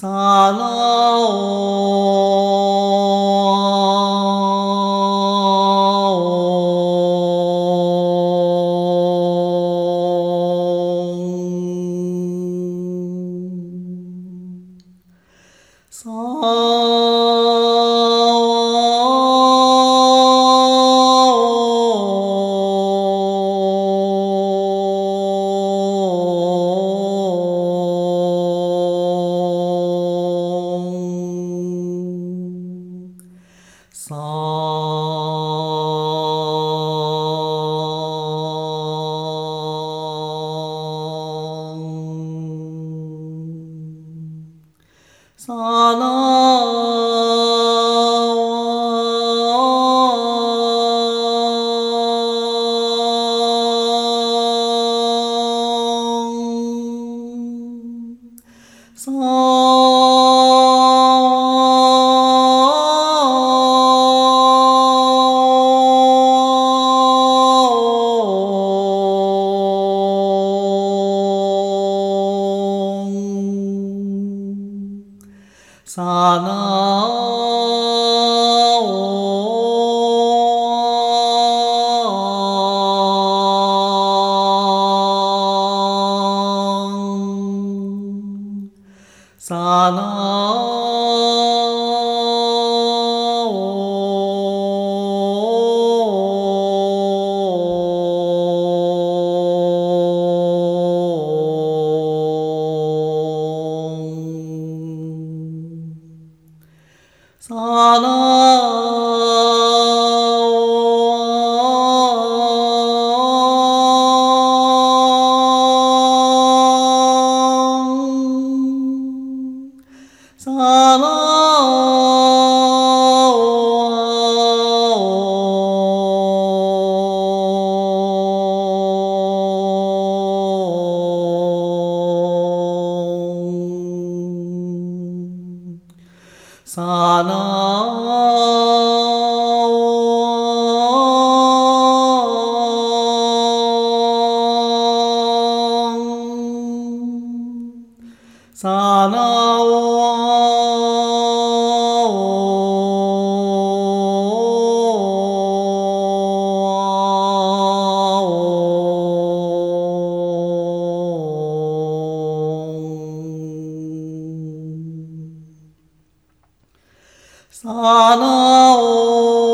Salam. Allah. 萨啊哦萨哦 sana 萨那哦。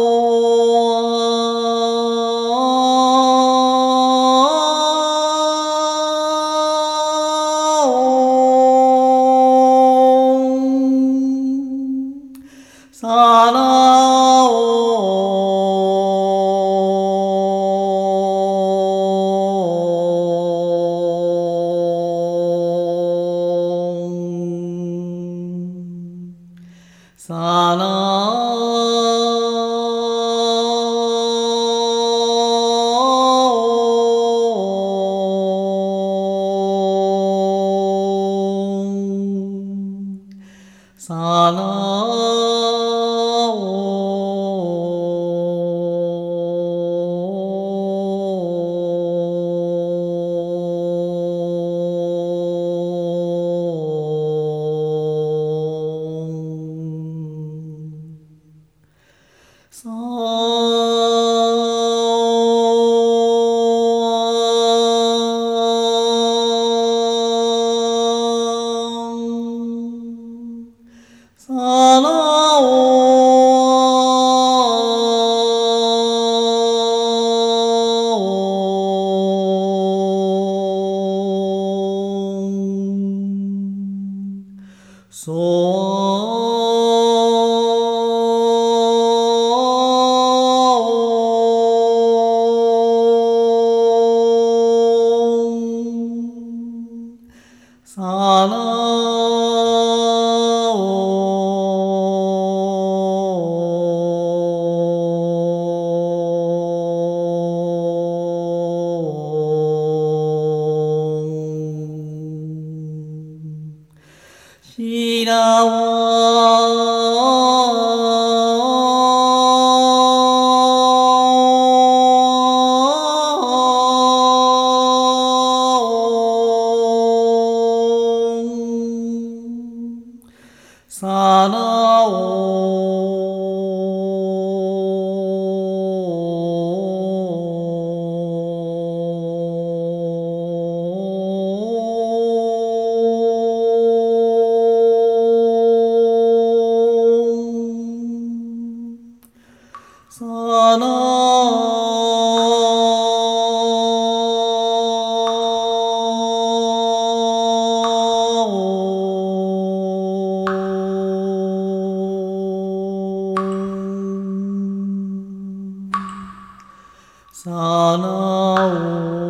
萨那。萨拉啊啊啦平さなお。萨拉哦，萨。